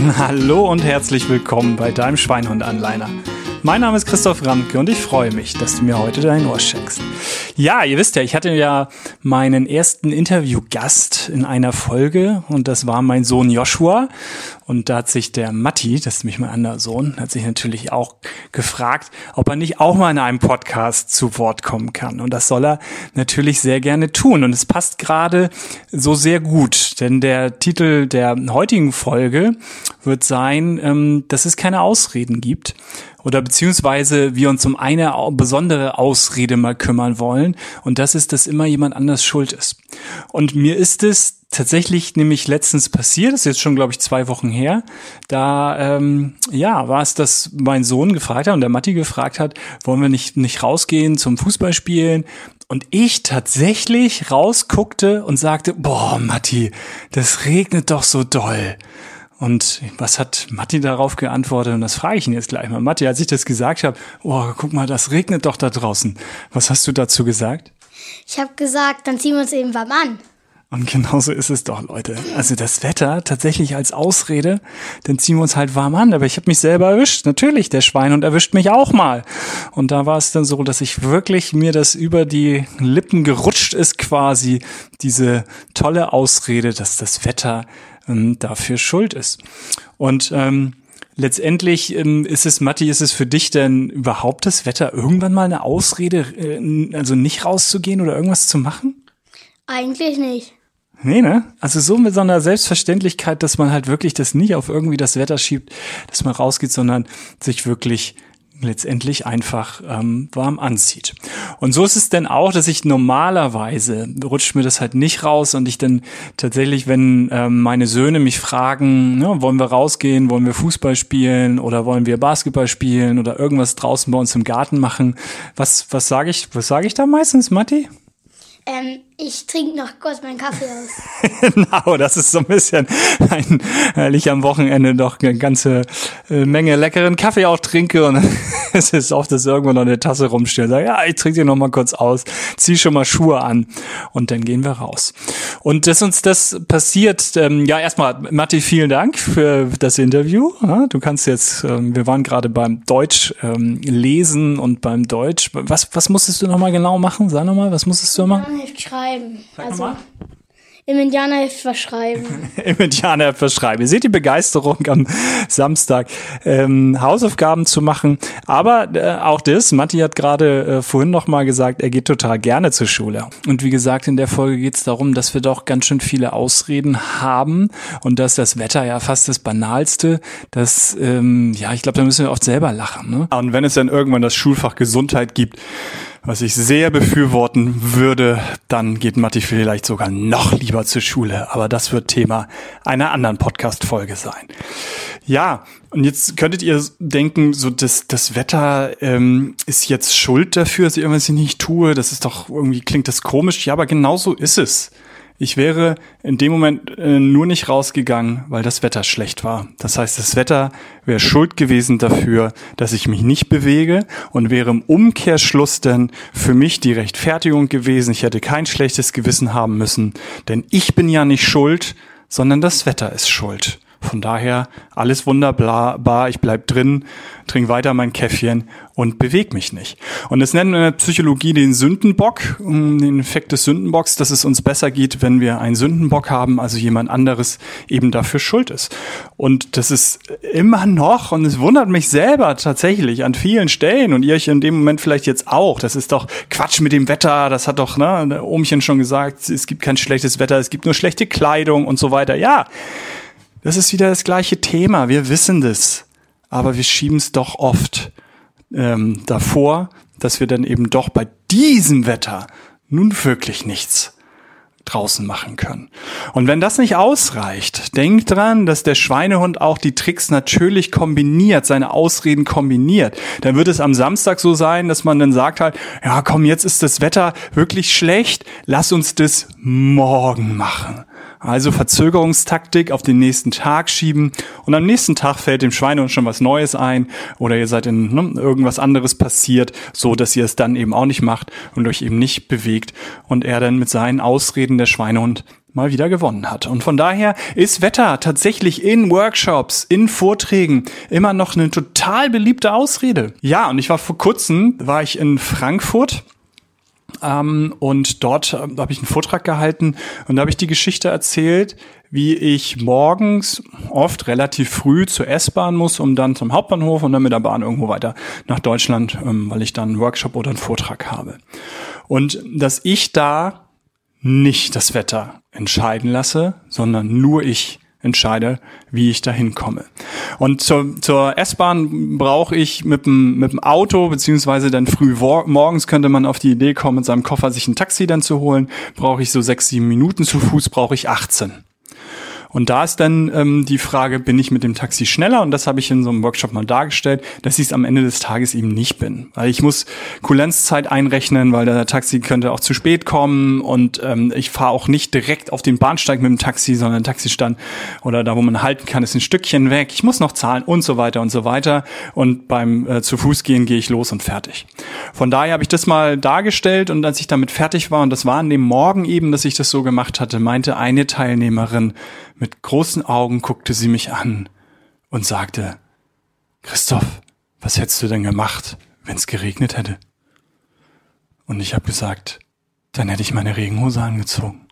Hallo und herzlich willkommen bei deinem Schweinhund-Anleiner. Mein Name ist Christoph Ramke und ich freue mich, dass du mir heute dein Ohr schenkst. Ja, ihr wisst ja, ich hatte ja meinen ersten Interviewgast in einer Folge und das war mein Sohn Joshua. Und da hat sich der Matti, das ist nämlich mein anderer Sohn, hat sich natürlich auch gefragt, ob er nicht auch mal in einem Podcast zu Wort kommen kann. Und das soll er natürlich sehr gerne tun. Und es passt gerade so sehr gut, denn der Titel der heutigen Folge wird sein, ähm, dass es keine Ausreden gibt oder beziehungsweise wir uns um eine besondere Ausrede mal kümmern wollen und das ist, dass immer jemand anders schuld ist. Und mir ist es tatsächlich nämlich letztens passiert, das ist jetzt schon, glaube ich, zwei Wochen her, da ähm, ja war es, dass mein Sohn gefragt hat und der Matti gefragt hat, wollen wir nicht, nicht rausgehen zum Fußballspielen? Und ich tatsächlich rausguckte und sagte, boah, Matti, das regnet doch so doll. Und was hat Matti darauf geantwortet? Und das frage ich ihn jetzt gleich mal. Matti, als ich das gesagt habe, oh, guck mal, das regnet doch da draußen. Was hast du dazu gesagt? Ich habe gesagt, dann ziehen wir uns eben warm an. Und genauso ist es doch, Leute. Also das Wetter tatsächlich als Ausrede, dann ziehen wir uns halt warm an. Aber ich habe mich selber erwischt. Natürlich, der Schweinhund erwischt mich auch mal. Und da war es dann so, dass ich wirklich mir das über die Lippen gerutscht ist quasi, diese tolle Ausrede, dass das Wetter ähm, dafür schuld ist. Und ähm, letztendlich ähm, ist es, Matti, ist es für dich denn überhaupt das Wetter irgendwann mal eine Ausrede, äh, also nicht rauszugehen oder irgendwas zu machen? Eigentlich nicht. Nee, ne? Also so mit so einer Selbstverständlichkeit, dass man halt wirklich das nicht auf irgendwie das Wetter schiebt, dass man rausgeht, sondern sich wirklich letztendlich einfach ähm, warm anzieht. Und so ist es denn auch, dass ich normalerweise rutscht mir das halt nicht raus und ich dann tatsächlich, wenn ähm, meine Söhne mich fragen, ne, wollen wir rausgehen, wollen wir Fußball spielen oder wollen wir Basketball spielen oder irgendwas draußen bei uns im Garten machen, was was sage ich, was sage ich da meistens, Matti? Ähm, ich trinke noch kurz meinen Kaffee aus. genau, das ist so ein bisschen, ein, weil ich am Wochenende doch eine ganze äh, Menge leckeren Kaffee auch trinke und es ist oft, dass irgendwo noch eine Tasse rumsteht. Sag, ja, ich trinke dir noch mal kurz aus, zieh schon mal Schuhe an und dann gehen wir raus. Und dass uns das passiert, ähm, ja, erstmal, Matti, vielen Dank für das Interview. Ja, du kannst jetzt, ähm, wir waren gerade beim Deutsch ähm, lesen und beim Deutsch. Was, was musstest du noch mal genau machen? Sag noch mal, was musstest du machen? Indianerheft schreiben. Sag also im Indianerheft verschreiben. Im Indianerheft verschreiben. Ihr seht die Begeisterung am Samstag, ähm, Hausaufgaben zu machen. Aber äh, auch das, Matti hat gerade äh, vorhin noch mal gesagt, er geht total gerne zur Schule. Und wie gesagt, in der Folge geht es darum, dass wir doch ganz schön viele Ausreden haben und dass das Wetter ja fast das Banalste, dass, ähm, ja, ich glaube, da müssen wir oft selber lachen. Ne? Und wenn es dann irgendwann das Schulfach Gesundheit gibt, was ich sehr befürworten würde, dann geht Matti vielleicht sogar noch lieber zur Schule. Aber das wird Thema einer anderen Podcast-Folge sein. Ja, und jetzt könntet ihr denken, so das, das Wetter ähm, ist jetzt schuld dafür, dass ich irgendwas nicht tue. Das ist doch irgendwie klingt das komisch. Ja, aber genau so ist es. Ich wäre in dem Moment äh, nur nicht rausgegangen, weil das Wetter schlecht war. Das heißt, das Wetter wäre schuld gewesen dafür, dass ich mich nicht bewege und wäre im Umkehrschluss dann für mich die Rechtfertigung gewesen. Ich hätte kein schlechtes Gewissen haben müssen, denn ich bin ja nicht schuld, sondern das Wetter ist schuld. Von daher alles wunderbar, ich bleib drin, trinke weiter mein Käffchen und bewege mich nicht. Und das nennen wir in der Psychologie den Sündenbock, den Effekt des Sündenbocks, dass es uns besser geht, wenn wir einen Sündenbock haben, also jemand anderes eben dafür schuld ist. Und das ist immer noch, und es wundert mich selber tatsächlich an vielen Stellen und ihr euch in dem Moment vielleicht jetzt auch, das ist doch Quatsch mit dem Wetter, das hat doch ne, Ohmchen schon gesagt, es gibt kein schlechtes Wetter, es gibt nur schlechte Kleidung und so weiter. Ja, das ist wieder das gleiche Thema. Wir wissen das, aber wir schieben es doch oft ähm, davor, dass wir dann eben doch bei diesem Wetter nun wirklich nichts draußen machen können. Und wenn das nicht ausreicht, denkt dran, dass der Schweinehund auch die Tricks natürlich kombiniert, seine Ausreden kombiniert. Dann wird es am Samstag so sein, dass man dann sagt halt, ja komm, jetzt ist das Wetter wirklich schlecht, lass uns das morgen machen. Also Verzögerungstaktik auf den nächsten Tag schieben und am nächsten Tag fällt dem Schweinehund schon was Neues ein oder ihr seid in ne, irgendwas anderes passiert, so dass ihr es dann eben auch nicht macht und euch eben nicht bewegt und er dann mit seinen Ausreden der Schweinehund mal wieder gewonnen hat. Und von daher ist Wetter tatsächlich in Workshops, in Vorträgen immer noch eine total beliebte Ausrede. Ja, und ich war vor kurzem, war ich in Frankfurt ähm, und dort äh, habe ich einen Vortrag gehalten und da habe ich die Geschichte erzählt, wie ich morgens oft relativ früh zur S-Bahn muss, um dann zum Hauptbahnhof und dann mit der Bahn irgendwo weiter nach Deutschland, ähm, weil ich dann einen Workshop oder einen Vortrag habe. Und dass ich da nicht das Wetter entscheiden lasse, sondern nur ich entscheide, wie ich dahin komme. Und zur, zur S-Bahn brauche ich mit dem, mit dem Auto, beziehungsweise dann früh morgens könnte man auf die Idee kommen, mit seinem Koffer sich ein Taxi dann zu holen, brauche ich so sechs, sieben Minuten, zu Fuß brauche ich 18. Und da ist dann ähm, die Frage, bin ich mit dem Taxi schneller? Und das habe ich in so einem Workshop mal dargestellt, dass ich es am Ende des Tages eben nicht bin. Weil ich muss Kulenzzeit einrechnen, weil der Taxi könnte auch zu spät kommen und ähm, ich fahre auch nicht direkt auf den Bahnsteig mit dem Taxi, sondern Taxistand oder da, wo man halten kann, ist ein Stückchen weg. Ich muss noch zahlen und so weiter und so weiter. Und beim äh, zu Fuß gehen gehe ich los und fertig. Von daher habe ich das mal dargestellt und als ich damit fertig war, und das war an dem Morgen eben, dass ich das so gemacht hatte, meinte eine Teilnehmerin, mit großen Augen guckte sie mich an und sagte, Christoph, was hättest du denn gemacht, wenn es geregnet hätte? Und ich habe gesagt, dann hätte ich meine Regenhose angezogen.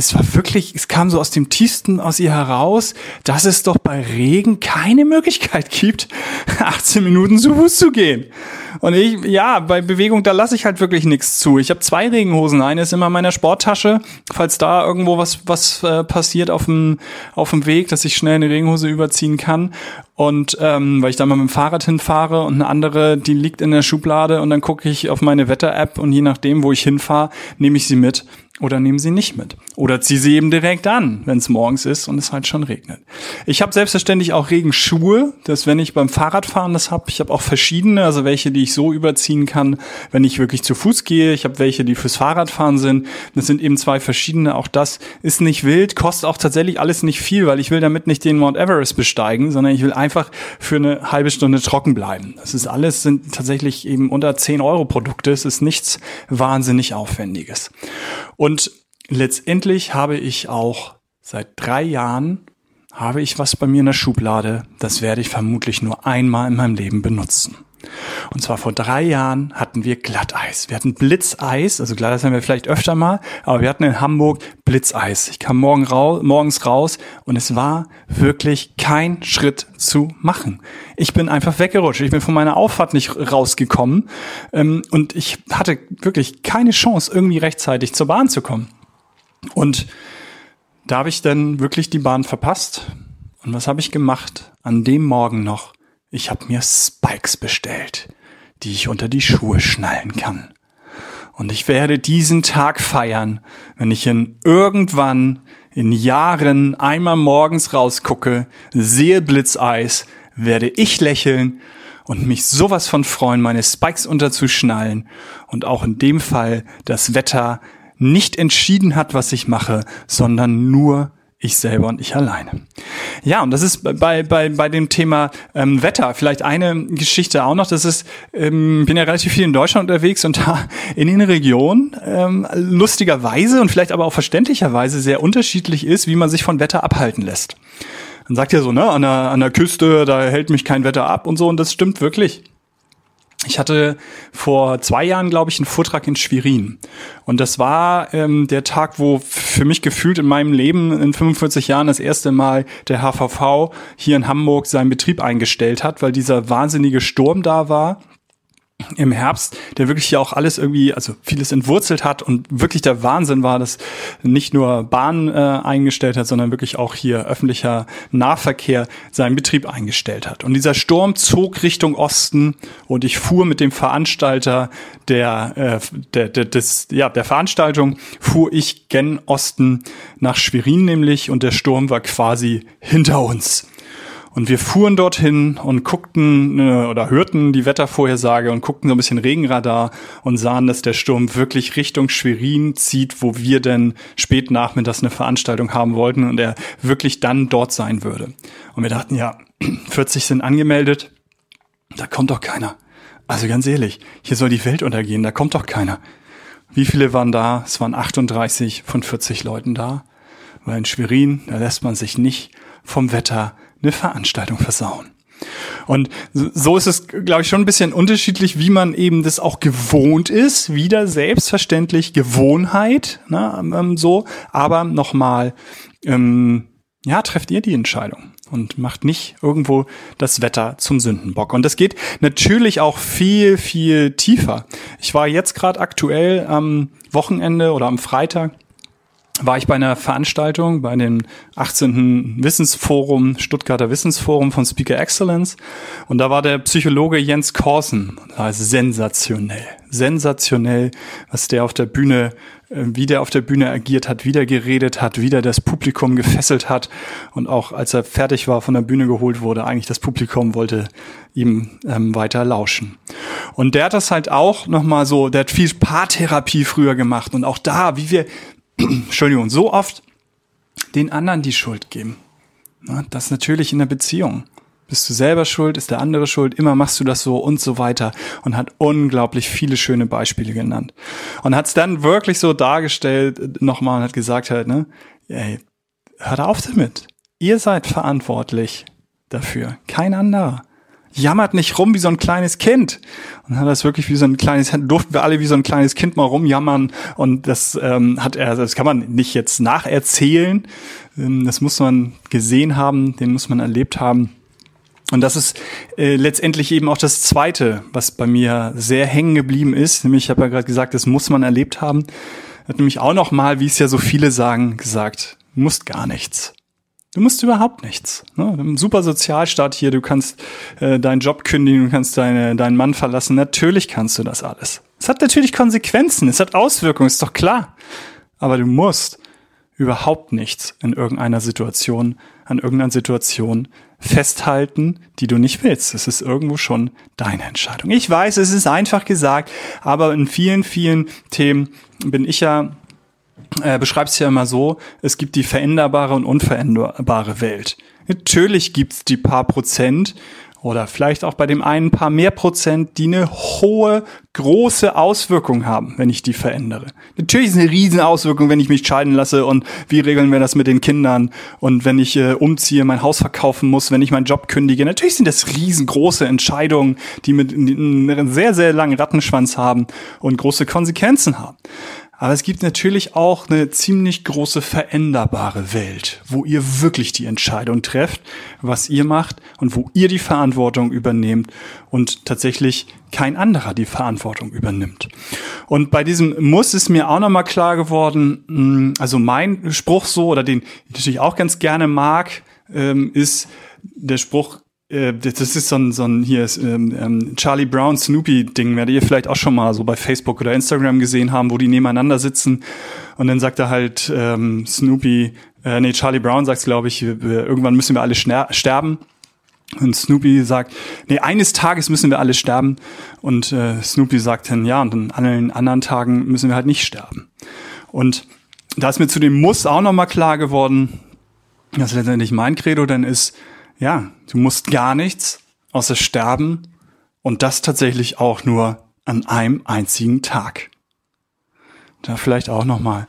Es war wirklich, es kam so aus dem tiefsten aus ihr heraus, dass es doch bei Regen keine Möglichkeit gibt, 18 Minuten zu Fuß zu gehen. Und ich, ja, bei Bewegung, da lasse ich halt wirklich nichts zu. Ich habe zwei Regenhosen. Eine ist immer in meiner Sporttasche, falls da irgendwo was, was äh, passiert auf dem, auf dem Weg, dass ich schnell eine Regenhose überziehen kann. Und ähm, weil ich da mal mit dem Fahrrad hinfahre und eine andere, die liegt in der Schublade und dann gucke ich auf meine Wetter-App und je nachdem, wo ich hinfahre, nehme ich sie mit oder nehmen sie nicht mit. Oder zieh sie eben direkt an, wenn es morgens ist und es halt schon regnet. Ich habe selbstverständlich auch Regenschuhe, dass wenn ich beim Fahrradfahren das habe, ich habe auch verschiedene, also welche, die ich so überziehen kann, wenn ich wirklich zu Fuß gehe. Ich habe welche, die fürs Fahrradfahren sind. Das sind eben zwei verschiedene. Auch das ist nicht wild, kostet auch tatsächlich alles nicht viel, weil ich will damit nicht den Mount Everest besteigen, sondern ich will einfach für eine halbe Stunde trocken bleiben. Das ist alles, sind tatsächlich eben unter 10 Euro Produkte. Es ist nichts wahnsinnig Aufwendiges. Und letztendlich habe ich auch seit drei Jahren habe ich was bei mir in der Schublade. Das werde ich vermutlich nur einmal in meinem Leben benutzen. Und zwar vor drei Jahren hatten wir Glatteis. Wir hatten Blitzeis, also Glatteis haben wir vielleicht öfter mal, aber wir hatten in Hamburg Blitzeis. Ich kam morgen raus, morgens raus und es war wirklich kein Schritt zu machen. Ich bin einfach weggerutscht. Ich bin von meiner Auffahrt nicht rausgekommen ähm, und ich hatte wirklich keine Chance, irgendwie rechtzeitig zur Bahn zu kommen. Und da habe ich dann wirklich die Bahn verpasst. Und was habe ich gemacht? An dem Morgen noch ich habe mir Spikes bestellt, die ich unter die Schuhe schnallen kann. Und ich werde diesen Tag feiern, wenn ich in irgendwann in Jahren einmal morgens rausgucke, sehe Blitzeis, werde ich lächeln und mich sowas von freuen, meine Spikes unterzuschnallen und auch in dem Fall das Wetter nicht entschieden hat, was ich mache, sondern nur ich selber und ich alleine. Ja, und das ist bei, bei, bei dem Thema ähm, Wetter vielleicht eine Geschichte auch noch. Das ist, ähm, bin ja relativ viel in Deutschland unterwegs und da in den Regionen ähm, lustigerweise und vielleicht aber auch verständlicherweise sehr unterschiedlich ist, wie man sich von Wetter abhalten lässt. Man sagt ja so, ne, an der, an der Küste, da hält mich kein Wetter ab und so, und das stimmt wirklich. Ich hatte vor zwei Jahren, glaube ich, einen Vortrag in Schwerin. Und das war ähm, der Tag, wo für mich gefühlt in meinem Leben in 45 Jahren das erste Mal der HVV hier in Hamburg seinen Betrieb eingestellt hat, weil dieser wahnsinnige Sturm da war im Herbst, der wirklich hier auch alles irgendwie, also vieles entwurzelt hat und wirklich der Wahnsinn war, dass nicht nur Bahn äh, eingestellt hat, sondern wirklich auch hier öffentlicher Nahverkehr seinen Betrieb eingestellt hat. Und dieser Sturm zog Richtung Osten und ich fuhr mit dem Veranstalter der, äh, der, der, des, ja, der Veranstaltung, fuhr ich gen Osten nach Schwerin nämlich und der Sturm war quasi hinter uns. Und wir fuhren dorthin und guckten äh, oder hörten die Wettervorhersage und guckten so ein bisschen Regenradar und sahen, dass der Sturm wirklich Richtung Schwerin zieht, wo wir denn spät nachmittags eine Veranstaltung haben wollten und er wirklich dann dort sein würde. Und wir dachten, ja, 40 sind angemeldet, da kommt doch keiner. Also ganz ehrlich, hier soll die Welt untergehen, da kommt doch keiner. Wie viele waren da? Es waren 38 von 40 Leuten da. Weil in Schwerin, da lässt man sich nicht vom Wetter eine Veranstaltung versauen. Und so ist es, glaube ich, schon ein bisschen unterschiedlich, wie man eben das auch gewohnt ist. Wieder selbstverständlich Gewohnheit, ne, ähm, so. Aber nochmal, ähm, ja, trefft ihr die Entscheidung und macht nicht irgendwo das Wetter zum Sündenbock. Und das geht natürlich auch viel, viel tiefer. Ich war jetzt gerade aktuell am Wochenende oder am Freitag war ich bei einer Veranstaltung bei dem 18. Wissensforum, Stuttgarter Wissensforum von Speaker Excellence. Und da war der Psychologe Jens Korsen. Das war sensationell. Sensationell, was der auf der Bühne, äh, wie der auf der Bühne agiert hat, wie der geredet hat, wie der das Publikum gefesselt hat. Und auch als er fertig war, von der Bühne geholt wurde, eigentlich das Publikum wollte ihm ähm, weiter lauschen. Und der hat das halt auch nochmal so, der hat viel Paartherapie früher gemacht. Und auch da, wie wir Entschuldigung, so oft den anderen die Schuld geben. Das natürlich in der Beziehung. Bist du selber schuld, ist der andere schuld, immer machst du das so und so weiter und hat unglaublich viele schöne Beispiele genannt. Und hat es dann wirklich so dargestellt, nochmal und hat gesagt halt, ne, ey, hört auf damit. Ihr seid verantwortlich dafür, kein anderer jammert nicht rum wie so ein kleines Kind. Und dann hat das wirklich wie so ein kleines, durften wir alle wie so ein kleines Kind mal rumjammern. Und das ähm, hat er, das kann man nicht jetzt nacherzählen. Ähm, das muss man gesehen haben, den muss man erlebt haben. Und das ist äh, letztendlich eben auch das Zweite, was bei mir sehr hängen geblieben ist. Nämlich, ich habe ja gerade gesagt, das muss man erlebt haben. Hat nämlich auch noch mal, wie es ja so viele sagen, gesagt, musst gar nichts. Du musst überhaupt nichts. Ne? Ein super Sozialstaat hier, du kannst äh, deinen Job kündigen, du kannst deine, deinen Mann verlassen. Natürlich kannst du das alles. Es hat natürlich Konsequenzen, es hat Auswirkungen, ist doch klar. Aber du musst überhaupt nichts in irgendeiner Situation, an irgendeiner Situation festhalten, die du nicht willst. Es ist irgendwo schon deine Entscheidung. Ich weiß, es ist einfach gesagt, aber in vielen, vielen Themen bin ich ja äh, beschreibt es ja immer so, es gibt die veränderbare und unveränderbare Welt. Natürlich gibt's die paar Prozent oder vielleicht auch bei dem einen paar mehr Prozent, die eine hohe, große Auswirkung haben, wenn ich die verändere. Natürlich ist es eine riesen Auswirkung, wenn ich mich scheiden lasse und wie regeln wir das mit den Kindern und wenn ich äh, umziehe, mein Haus verkaufen muss, wenn ich meinen Job kündige. Natürlich sind das riesengroße Entscheidungen, die mit einem sehr, sehr langen Rattenschwanz haben und große Konsequenzen haben. Aber es gibt natürlich auch eine ziemlich große veränderbare Welt, wo ihr wirklich die Entscheidung trefft, was ihr macht und wo ihr die Verantwortung übernehmt und tatsächlich kein anderer die Verantwortung übernimmt. Und bei diesem Muss ist mir auch nochmal klar geworden, hm, also mein Spruch so, oder den ich natürlich auch ganz gerne mag, ähm, ist der Spruch, äh, das ist so ein, so ein hier ist, ähm, ähm, Charlie Brown Snoopy Ding, werdet ihr vielleicht auch schon mal so bei Facebook oder Instagram gesehen haben, wo die nebeneinander sitzen und dann sagt er halt ähm, Snoopy, äh, nee Charlie Brown sagt glaube ich, irgendwann müssen wir alle sterben. Und Snoopy sagt, nee, eines Tages müssen wir alle sterben. Und äh, Snoopy sagt dann, ja, und an allen anderen Tagen müssen wir halt nicht sterben. Und da ist mir zu dem Muss auch nochmal klar geworden, dass letztendlich mein Credo dann ist, ja, du musst gar nichts außer sterben und das tatsächlich auch nur an einem einzigen Tag. Da vielleicht auch noch mal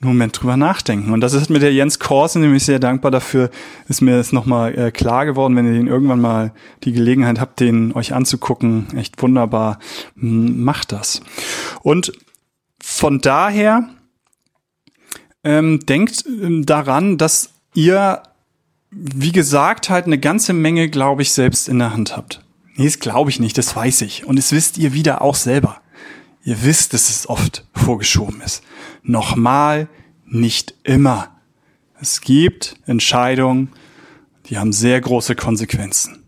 einen Moment drüber nachdenken. Und das ist mit der Jens Korsen nämlich sehr dankbar dafür, ist mir das nochmal äh, klar geworden, wenn ihr den irgendwann mal die Gelegenheit habt, den euch anzugucken. Echt wunderbar. Macht das. Und von daher ähm, denkt ähm, daran, dass ihr wie gesagt, halt eine ganze Menge, glaube ich, selbst in der Hand habt. Nee, das glaube ich nicht, das weiß ich. Und es wisst ihr wieder auch selber. Ihr wisst, dass es oft vorgeschoben ist. Nochmal, nicht immer. Es gibt Entscheidungen, die haben sehr große Konsequenzen.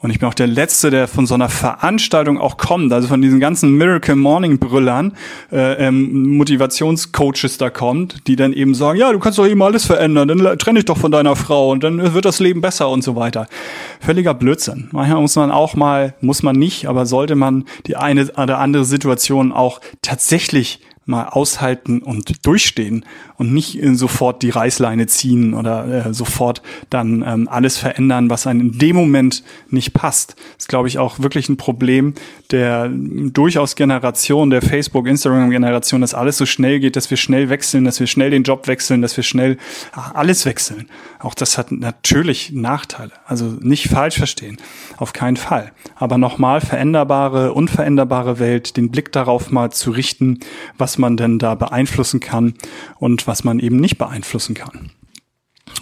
Und ich bin auch der Letzte, der von so einer Veranstaltung auch kommt, also von diesen ganzen Miracle Morning Brüllern, äh, ähm, Motivationscoaches da kommt, die dann eben sagen, ja, du kannst doch eben alles verändern, dann trenne dich doch von deiner Frau und dann wird das Leben besser und so weiter. Völliger Blödsinn. Manchmal muss man auch mal, muss man nicht, aber sollte man die eine oder andere Situation auch tatsächlich mal aushalten und durchstehen und nicht äh, sofort die Reißleine ziehen oder äh, sofort dann ähm, alles verändern, was einem in dem Moment nicht passt. Das ist, glaube ich, auch wirklich ein Problem der durchaus Generation, der Facebook, Instagram-Generation, dass alles so schnell geht, dass wir schnell wechseln, dass wir schnell den Job wechseln, dass wir schnell ach, alles wechseln. Auch das hat natürlich Nachteile. Also nicht falsch verstehen. Auf keinen Fall. Aber nochmal veränderbare, unveränderbare Welt, den Blick darauf mal zu richten, was man denn da beeinflussen kann und was man eben nicht beeinflussen kann.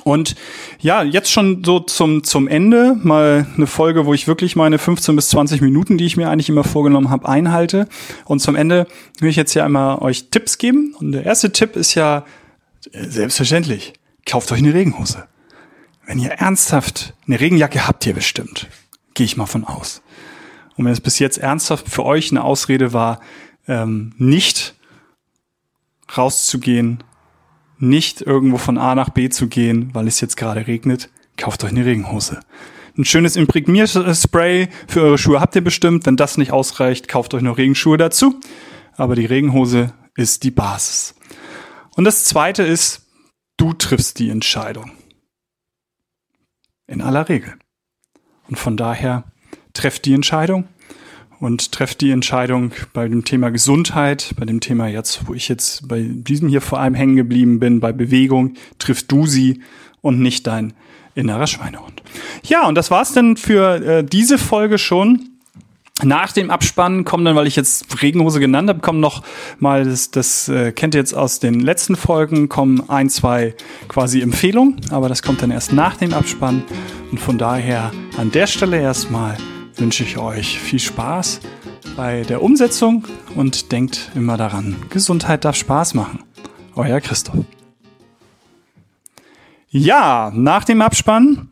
Und ja, jetzt schon so zum, zum Ende mal eine Folge, wo ich wirklich meine 15 bis 20 Minuten, die ich mir eigentlich immer vorgenommen habe, einhalte. Und zum Ende will ich jetzt ja einmal euch Tipps geben. Und der erste Tipp ist ja äh, selbstverständlich, kauft euch eine Regenhose. Wenn ihr ernsthaft eine Regenjacke habt ihr bestimmt, gehe ich mal von aus. Und wenn es bis jetzt ernsthaft für euch eine Ausrede war, ähm, nicht rauszugehen, nicht irgendwo von A nach B zu gehen, weil es jetzt gerade regnet, kauft euch eine Regenhose. Ein schönes Imprägnierspray für eure Schuhe habt ihr bestimmt. Wenn das nicht ausreicht, kauft euch noch Regenschuhe dazu. Aber die Regenhose ist die Basis. Und das zweite ist, du triffst die Entscheidung. In aller Regel. Und von daher trefft die Entscheidung und trefft die Entscheidung bei dem Thema Gesundheit, bei dem Thema jetzt, wo ich jetzt bei diesem hier vor allem hängen geblieben bin, bei Bewegung, triffst du sie und nicht dein innerer Schweinehund. Ja, und das war's dann für äh, diese Folge schon. Nach dem Abspann kommen dann, weil ich jetzt Regenhose genannt habe, kommen noch mal, das, das äh, kennt ihr jetzt aus den letzten Folgen, kommen ein, zwei quasi Empfehlungen, aber das kommt dann erst nach dem Abspann. Und von daher an der Stelle erstmal wünsche ich euch viel Spaß bei der Umsetzung und denkt immer daran, Gesundheit darf Spaß machen. Euer Christoph. Ja, nach dem Abspann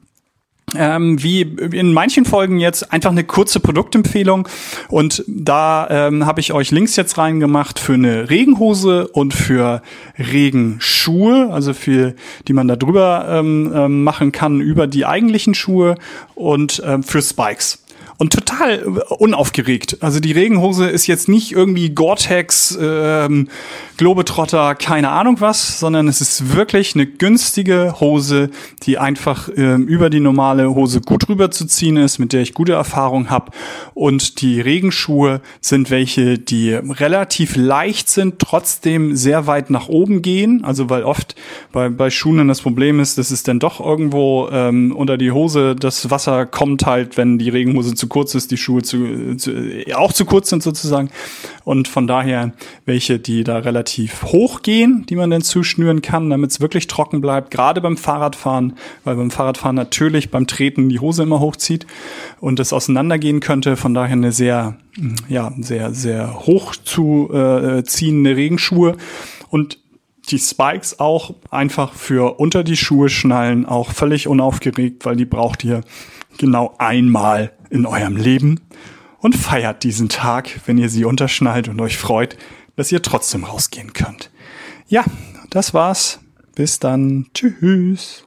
ähm, wie in manchen Folgen jetzt einfach eine kurze Produktempfehlung und da ähm, habe ich euch Links jetzt reingemacht für eine Regenhose und für Regenschuhe, also für die man da drüber ähm, ähm machen kann über die eigentlichen Schuhe und ähm, für Spikes und total unaufgeregt. Also die Regenhose ist jetzt nicht irgendwie Gore-Tex, ähm, Globetrotter, keine Ahnung was, sondern es ist wirklich eine günstige Hose, die einfach ähm, über die normale Hose gut rüberzuziehen ist, mit der ich gute Erfahrung habe. Und die Regenschuhe sind welche, die relativ leicht sind, trotzdem sehr weit nach oben gehen. Also weil oft bei, bei Schuhen das Problem ist, dass es dann doch irgendwo ähm, unter die Hose das Wasser kommt halt, wenn die Regenhose zu kurz ist, die Schuhe zu, zu, auch zu kurz sind sozusagen. Und von daher welche, die da relativ hoch gehen, die man dann zuschnüren kann, damit es wirklich trocken bleibt. Gerade beim Fahrradfahren, weil beim Fahrradfahren natürlich beim Treten die Hose immer hochzieht und es auseinandergehen könnte. Von daher eine sehr, ja, sehr, sehr hoch zu äh, ziehende Regenschuhe. Und die Spikes auch einfach für unter die Schuhe schnallen, auch völlig unaufgeregt, weil die braucht ihr genau einmal in eurem Leben und feiert diesen Tag, wenn ihr sie unterschnallt und euch freut, dass ihr trotzdem rausgehen könnt. Ja, das war's. Bis dann. Tschüss.